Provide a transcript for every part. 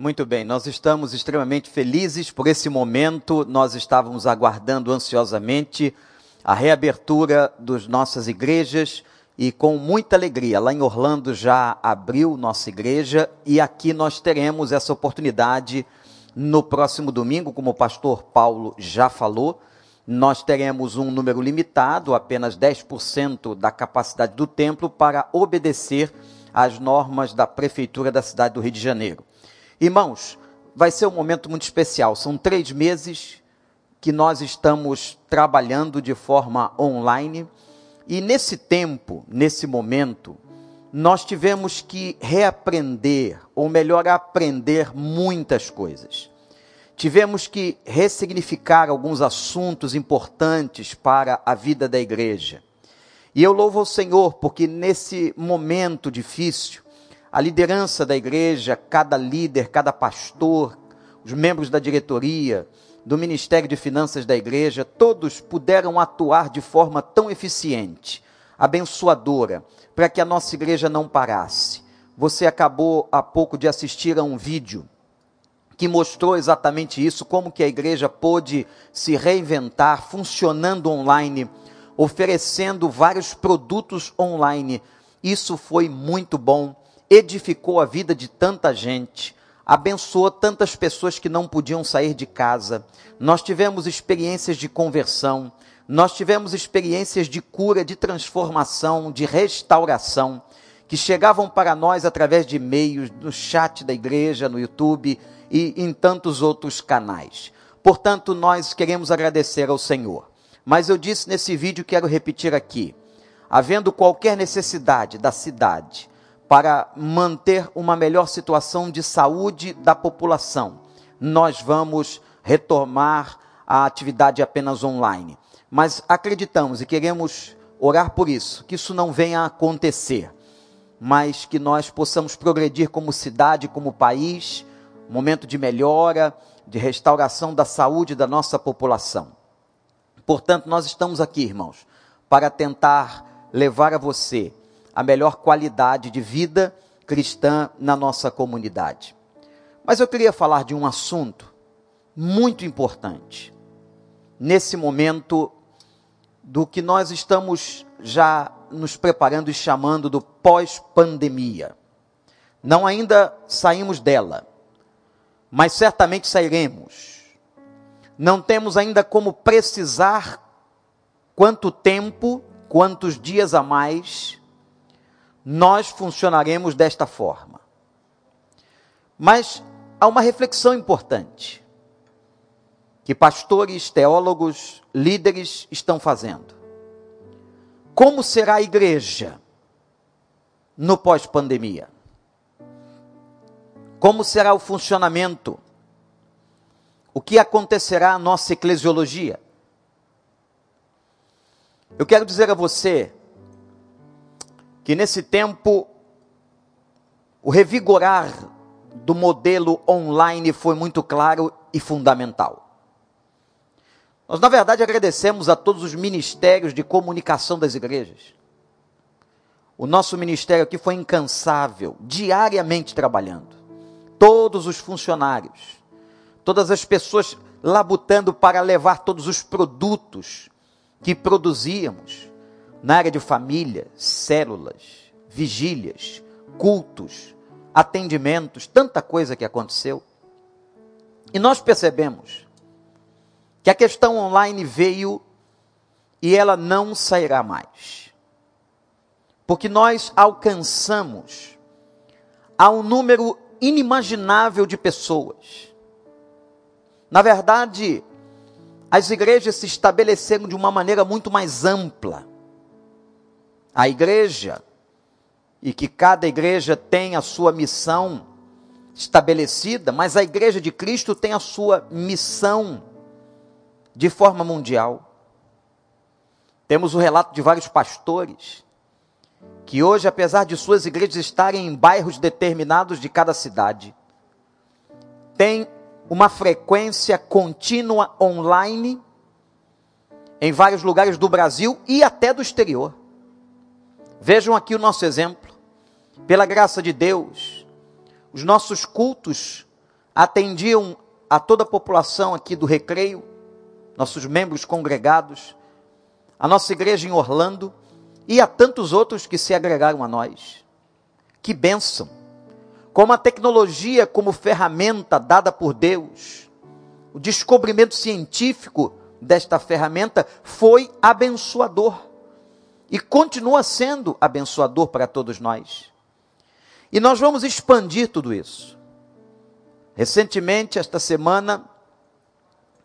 Muito bem, nós estamos extremamente felizes por esse momento. Nós estávamos aguardando ansiosamente a reabertura das nossas igrejas e com muita alegria. Lá em Orlando já abriu nossa igreja e aqui nós teremos essa oportunidade no próximo domingo, como o pastor Paulo já falou. Nós teremos um número limitado, apenas 10% da capacidade do templo, para obedecer às normas da prefeitura da cidade do Rio de Janeiro. Irmãos, vai ser um momento muito especial. São três meses que nós estamos trabalhando de forma online. E nesse tempo, nesse momento, nós tivemos que reaprender, ou melhor, aprender muitas coisas. Tivemos que ressignificar alguns assuntos importantes para a vida da igreja. E eu louvo ao Senhor porque nesse momento difícil, a liderança da igreja, cada líder, cada pastor, os membros da diretoria, do Ministério de Finanças da igreja, todos puderam atuar de forma tão eficiente, abençoadora, para que a nossa igreja não parasse. Você acabou há pouco de assistir a um vídeo que mostrou exatamente isso, como que a igreja pôde se reinventar funcionando online, oferecendo vários produtos online. Isso foi muito bom, edificou a vida de tanta gente, abençoou tantas pessoas que não podiam sair de casa. Nós tivemos experiências de conversão, nós tivemos experiências de cura, de transformação, de restauração, que chegavam para nós através de e-mails, no chat da igreja, no YouTube e em tantos outros canais. Portanto, nós queremos agradecer ao Senhor. Mas eu disse nesse vídeo, quero repetir aqui: havendo qualquer necessidade da cidade para manter uma melhor situação de saúde da população, nós vamos retomar a atividade apenas online. Mas acreditamos e queremos orar por isso, que isso não venha a acontecer, mas que nós possamos progredir como cidade, como país, momento de melhora, de restauração da saúde da nossa população. Portanto, nós estamos aqui, irmãos, para tentar levar a você a melhor qualidade de vida cristã na nossa comunidade. Mas eu queria falar de um assunto muito importante nesse momento do que nós estamos já nos preparando e chamando do pós-pandemia. Não ainda saímos dela, mas certamente sairemos. Não temos ainda como precisar quanto tempo, quantos dias a mais nós funcionaremos desta forma. Mas há uma reflexão importante que pastores, teólogos, líderes estão fazendo. Como será a igreja no pós-pandemia? Como será o funcionamento? O que acontecerá à nossa eclesiologia? Eu quero dizer a você que nesse tempo o revigorar do modelo online foi muito claro e fundamental. Nós, na verdade, agradecemos a todos os ministérios de comunicação das igrejas. O nosso ministério aqui foi incansável, diariamente trabalhando todos os funcionários, todas as pessoas labutando para levar todos os produtos que produzíamos na área de família, células, vigílias, cultos, atendimentos, tanta coisa que aconteceu. E nós percebemos que a questão online veio e ela não sairá mais. Porque nós alcançamos a um número inimaginável de pessoas. Na verdade, as igrejas se estabeleceram de uma maneira muito mais ampla. A igreja, e que cada igreja tem a sua missão estabelecida, mas a igreja de Cristo tem a sua missão de forma mundial. Temos o relato de vários pastores que hoje, apesar de suas igrejas estarem em bairros determinados de cada cidade, tem uma frequência contínua online em vários lugares do Brasil e até do exterior. Vejam aqui o nosso exemplo. Pela graça de Deus, os nossos cultos atendiam a toda a população aqui do Recreio, nossos membros congregados, a nossa igreja em Orlando e a tantos outros que se agregaram a nós. Que bênção! Como a tecnologia, como ferramenta dada por Deus, o descobrimento científico desta ferramenta foi abençoador e continua sendo abençoador para todos nós. E nós vamos expandir tudo isso. Recentemente, esta semana,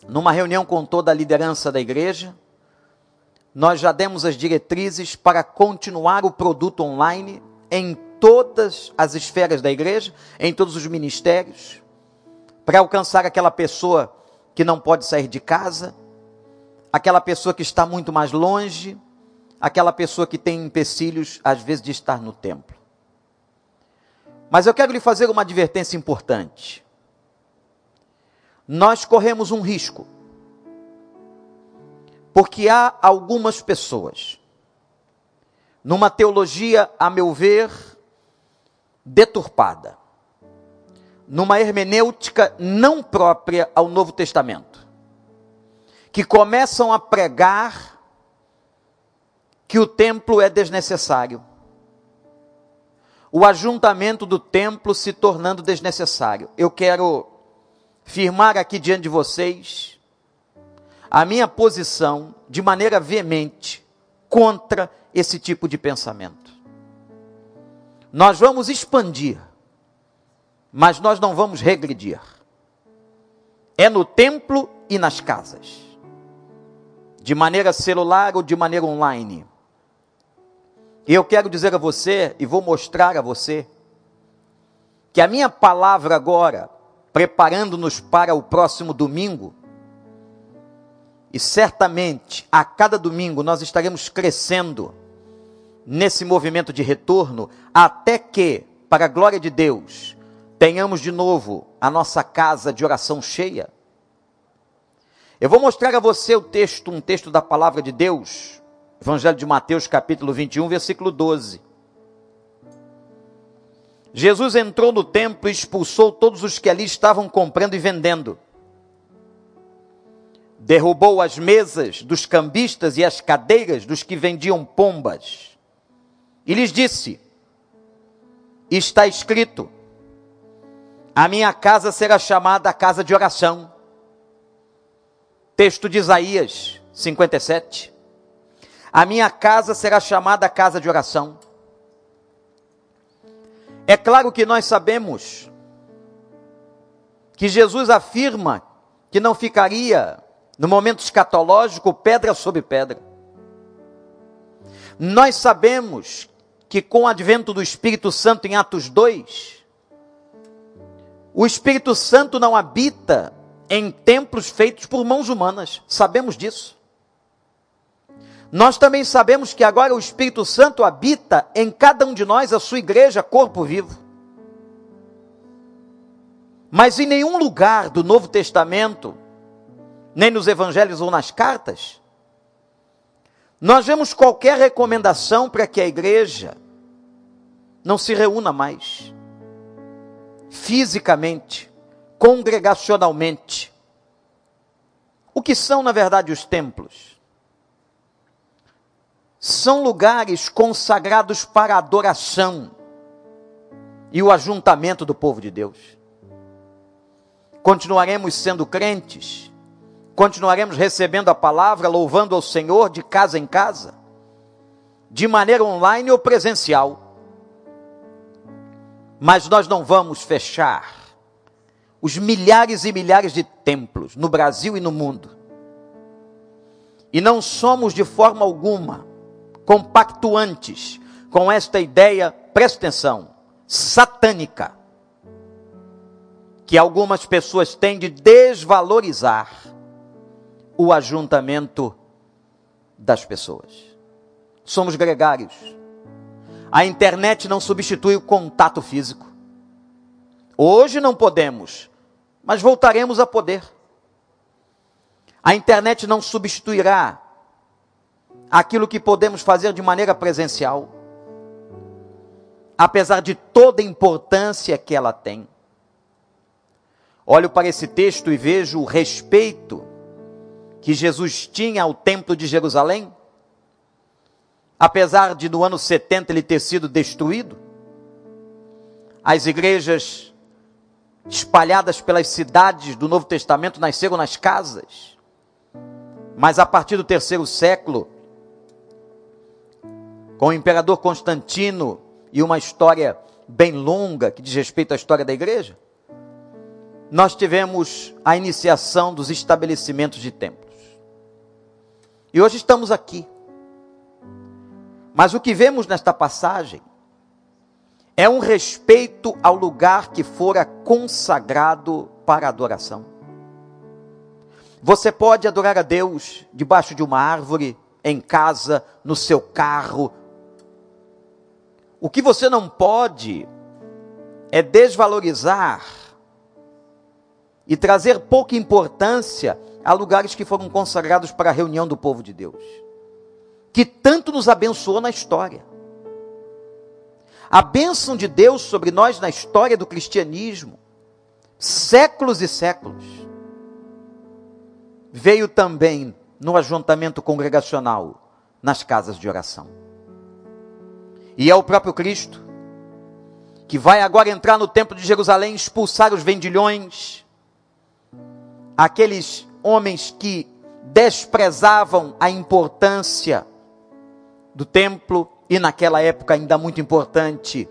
numa reunião com toda a liderança da igreja, nós já demos as diretrizes para continuar o produto online em todas as esferas da igreja, em todos os ministérios, para alcançar aquela pessoa que não pode sair de casa, aquela pessoa que está muito mais longe, aquela pessoa que tem empecilhos, às vezes, de estar no templo. Mas eu quero lhe fazer uma advertência importante. Nós corremos um risco. Porque há algumas pessoas, numa teologia, a meu ver, deturpada, numa hermenêutica não própria ao Novo Testamento, que começam a pregar que o templo é desnecessário. O ajuntamento do templo se tornando desnecessário. Eu quero firmar aqui diante de vocês a minha posição de maneira veemente contra esse tipo de pensamento. Nós vamos expandir, mas nós não vamos regredir. É no templo e nas casas, de maneira celular ou de maneira online. E eu quero dizer a você, e vou mostrar a você, que a minha palavra agora, preparando-nos para o próximo domingo, e certamente a cada domingo nós estaremos crescendo nesse movimento de retorno, até que, para a glória de Deus, tenhamos de novo a nossa casa de oração cheia. Eu vou mostrar a você o texto, um texto da palavra de Deus, Evangelho de Mateus, capítulo 21, versículo 12. Jesus entrou no templo e expulsou todos os que ali estavam comprando e vendendo. Derrubou as mesas dos cambistas e as cadeiras dos que vendiam pombas. E lhes disse: Está escrito: A minha casa será chamada casa de oração. Texto de Isaías 57. A minha casa será chamada casa de oração. É claro que nós sabemos que Jesus afirma que não ficaria, no momento escatológico, pedra sobre pedra. Nós sabemos que com o advento do Espírito Santo em Atos 2, o Espírito Santo não habita em templos feitos por mãos humanas. Sabemos disso. Nós também sabemos que agora o Espírito Santo habita em cada um de nós, a sua igreja, corpo vivo. Mas em nenhum lugar do Novo Testamento, nem nos evangelhos ou nas cartas, nós vemos qualquer recomendação para que a igreja não se reúna mais, fisicamente, congregacionalmente. O que são, na verdade, os templos? São lugares consagrados para adoração e o ajuntamento do povo de Deus. Continuaremos sendo crentes, continuaremos recebendo a palavra, louvando ao Senhor de casa em casa, de maneira online ou presencial. Mas nós não vamos fechar os milhares e milhares de templos no Brasil e no mundo. E não somos de forma alguma compactuantes com esta ideia, presta atenção, satânica, que algumas pessoas têm de desvalorizar o ajuntamento das pessoas. Somos gregários. A internet não substitui o contato físico. Hoje não podemos, mas voltaremos a poder. A internet não substituirá aquilo que podemos fazer de maneira presencial, apesar de toda a importância que ela tem. olho para esse texto e vejo o respeito que Jesus tinha ao templo de Jerusalém, apesar de no ano 70 ele ter sido destruído, as igrejas espalhadas pelas cidades do Novo Testamento nasceram nas casas. Mas a partir do terceiro século, com o imperador Constantino e uma história bem longa que diz respeito à história da igreja, nós tivemos a iniciação dos estabelecimentos de templos. E hoje estamos aqui. Mas o que vemos nesta passagem é um respeito ao lugar que fora consagrado para adoração. Você pode adorar a Deus debaixo de uma árvore, em casa, no seu carro. O que você não pode é desvalorizar e trazer pouca importância a lugares que foram consagrados para a reunião do povo de Deus, que tanto nos abençoou na história. A bênção de Deus sobre nós na história do cristianismo, séculos e séculos, veio também no ajuntamento congregacional, nas casas de oração. E é o próprio Cristo que vai agora entrar no templo de Jerusalém, expulsar os vendilhões, aqueles homens que desprezavam a importância do templo e naquela época ainda muito importante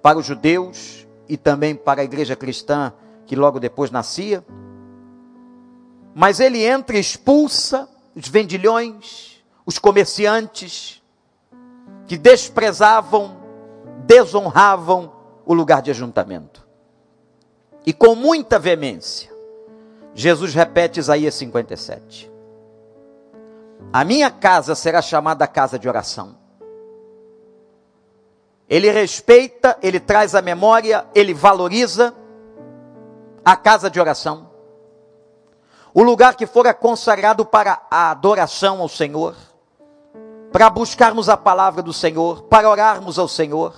para os judeus e também para a igreja cristã que logo depois nascia. Mas ele entra e expulsa os vendilhões, os comerciantes que desprezavam, desonravam o lugar de ajuntamento. E com muita veemência, Jesus repete Isaías 57. A minha casa será chamada casa de oração. Ele respeita, ele traz a memória, ele valoriza a casa de oração. O lugar que fora consagrado para a adoração ao Senhor, para buscarmos a palavra do Senhor, para orarmos ao Senhor,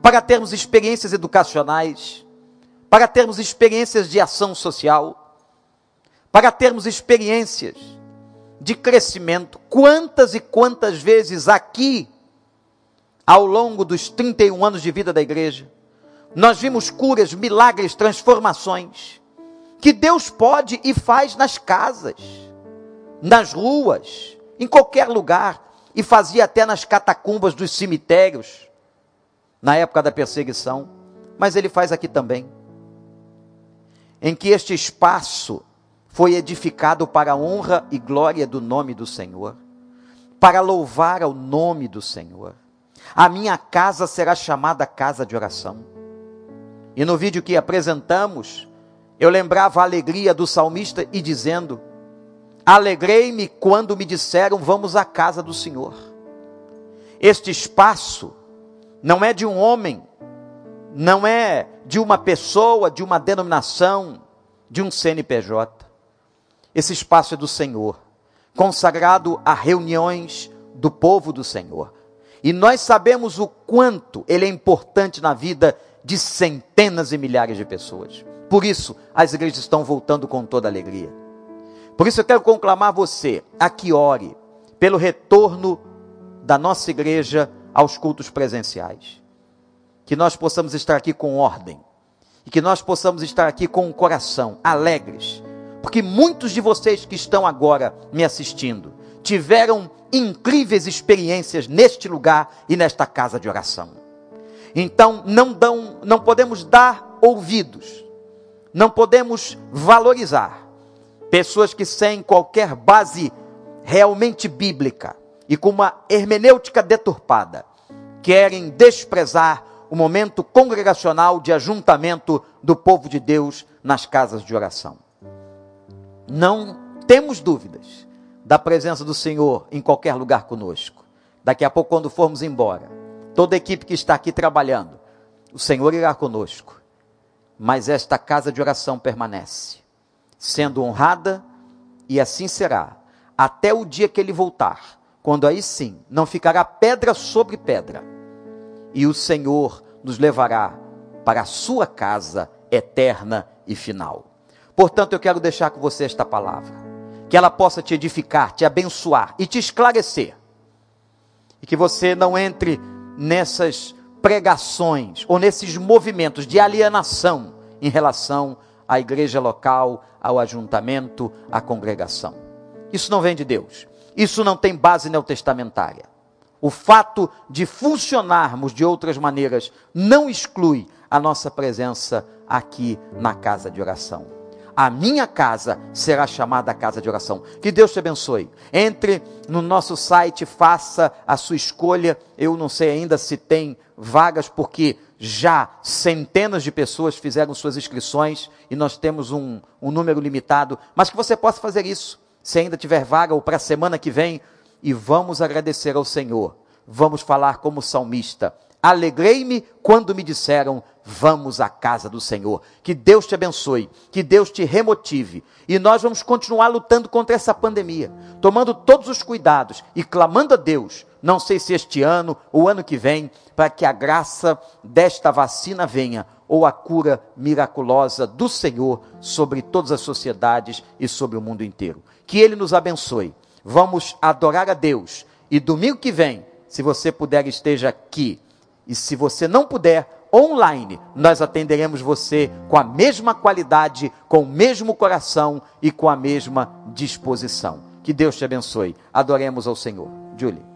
para termos experiências educacionais, para termos experiências de ação social, para termos experiências de crescimento. Quantas e quantas vezes aqui ao longo dos 31 anos de vida da igreja, nós vimos curas, milagres, transformações, que Deus pode e faz nas casas, nas ruas, em qualquer lugar, e fazia até nas catacumbas dos cemitérios, na época da perseguição, mas Ele faz aqui também, em que este espaço foi edificado para a honra e glória do nome do Senhor, para louvar ao nome do Senhor. A minha casa será chamada casa de oração. E no vídeo que apresentamos, eu lembrava a alegria do salmista e dizendo: Alegrei-me quando me disseram, vamos à casa do Senhor. Este espaço não é de um homem, não é de uma pessoa, de uma denominação, de um CNPJ. Esse espaço é do Senhor, consagrado a reuniões do povo do Senhor. E nós sabemos o quanto ele é importante na vida de centenas e milhares de pessoas. Por isso, as igrejas estão voltando com toda alegria. Por isso, eu quero conclamar você a que ore pelo retorno da nossa igreja aos cultos presenciais. Que nós possamos estar aqui com ordem. E que nós possamos estar aqui com o coração alegres. Porque muitos de vocês que estão agora me assistindo tiveram incríveis experiências neste lugar e nesta casa de oração. Então, não dão, não podemos dar ouvidos, não podemos valorizar pessoas que sem qualquer base realmente bíblica e com uma hermenêutica deturpada querem desprezar o momento congregacional de ajuntamento do povo de Deus nas casas de oração. Não temos dúvidas da presença do Senhor em qualquer lugar conosco. Daqui a pouco, quando formos embora, toda a equipe que está aqui trabalhando, o Senhor irá conosco. Mas esta casa de oração permanece, sendo honrada, e assim será, até o dia que ele voltar, quando aí sim não ficará pedra sobre pedra, e o Senhor nos levará para a sua casa eterna e final. Portanto, eu quero deixar com você esta palavra, que ela possa te edificar, te abençoar e te esclarecer. E que você não entre nessas pregações ou nesses movimentos de alienação em relação à igreja local, ao ajuntamento, à congregação. Isso não vem de Deus. Isso não tem base neotestamentária. O fato de funcionarmos de outras maneiras não exclui a nossa presença aqui na casa de oração. A minha casa será chamada casa de oração. Que Deus te abençoe. Entre no nosso site, faça a sua escolha. Eu não sei ainda se tem vagas, porque já centenas de pessoas fizeram suas inscrições e nós temos um, um número limitado. Mas que você possa fazer isso, se ainda tiver vaga ou para a semana que vem. E vamos agradecer ao Senhor. Vamos falar como salmista. Alegrei-me quando me disseram: Vamos à casa do Senhor. Que Deus te abençoe, que Deus te remotive. E nós vamos continuar lutando contra essa pandemia, tomando todos os cuidados e clamando a Deus, não sei se este ano ou ano que vem, para que a graça desta vacina venha ou a cura miraculosa do Senhor sobre todas as sociedades e sobre o mundo inteiro. Que Ele nos abençoe. Vamos adorar a Deus. E domingo que vem, se você puder, esteja aqui e se você não puder, online, nós atenderemos você com a mesma qualidade, com o mesmo coração e com a mesma disposição. Que Deus te abençoe. Adoremos ao Senhor. Julie.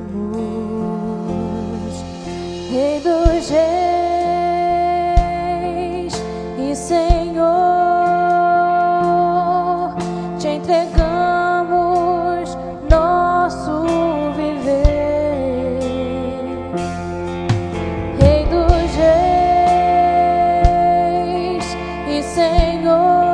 tango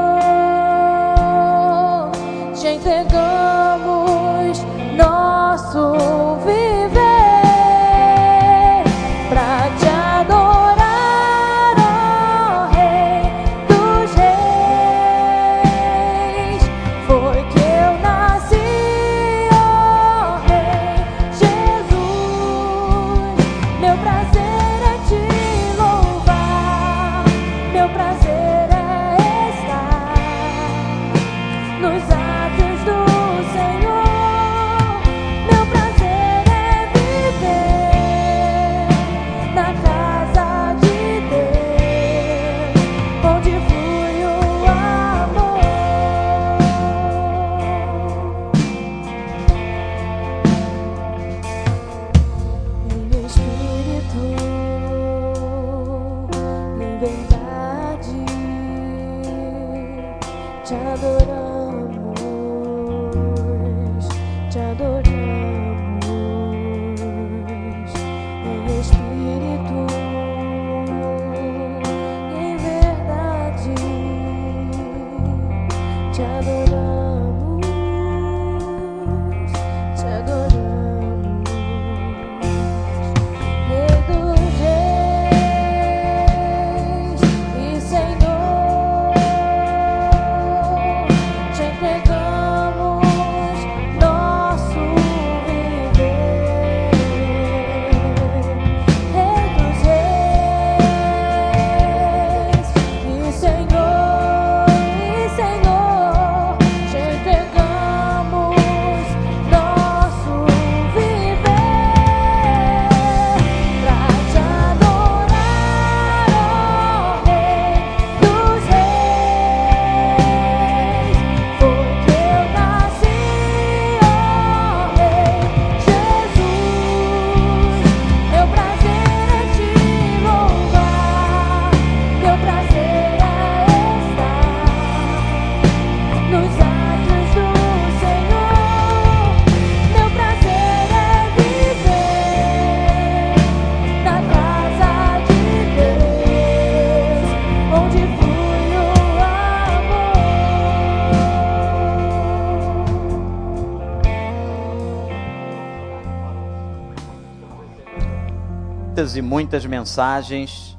muitas e muitas mensagens.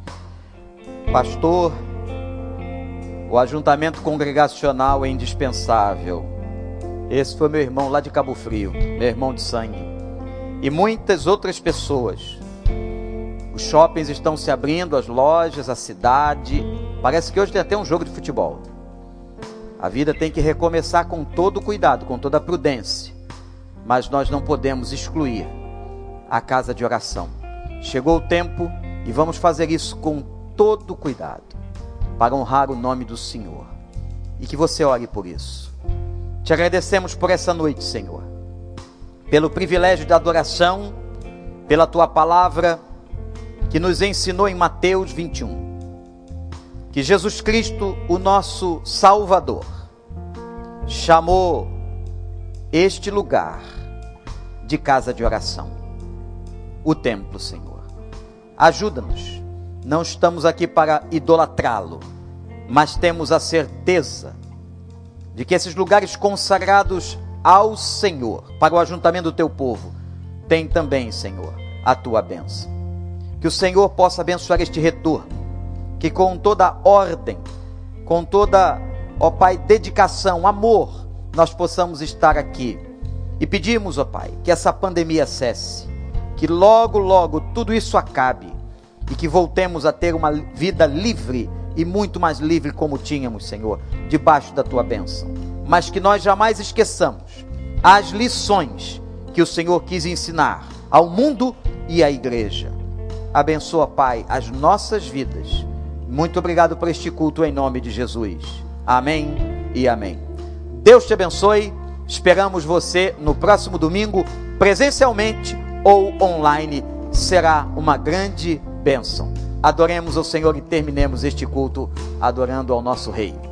Pastor, o ajuntamento congregacional é indispensável. Esse foi meu irmão lá de Cabo Frio, meu irmão de sangue. E muitas outras pessoas. Os shoppings estão se abrindo, as lojas, a cidade. Parece que hoje tem até um jogo de futebol. A vida tem que recomeçar com todo cuidado, com toda prudência. Mas nós não podemos excluir a casa de oração. Chegou o tempo e vamos fazer isso com todo cuidado, para honrar o nome do Senhor. E que você ore por isso. Te agradecemos por essa noite, Senhor, pelo privilégio da adoração, pela tua palavra que nos ensinou em Mateus 21 que Jesus Cristo, o nosso Salvador, chamou este lugar de casa de oração, o templo, Senhor. Ajuda-nos, não estamos aqui para idolatrá-lo, mas temos a certeza de que esses lugares consagrados ao Senhor, para o ajuntamento do teu povo, tem também, Senhor, a tua bênção. Que o Senhor possa abençoar este retorno que com toda ordem, com toda, ó Pai, dedicação, amor, nós possamos estar aqui. E pedimos, ó Pai, que essa pandemia cesse, que logo, logo tudo isso acabe e que voltemos a ter uma vida livre e muito mais livre como tínhamos, Senhor, debaixo da tua bênção. Mas que nós jamais esqueçamos as lições que o Senhor quis ensinar ao mundo e à igreja. Abençoa, Pai, as nossas vidas muito obrigado por este culto em nome de Jesus. Amém e amém. Deus te abençoe. Esperamos você no próximo domingo, presencialmente ou online. Será uma grande bênção. Adoremos ao Senhor e terminemos este culto adorando ao nosso Rei.